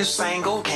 you single?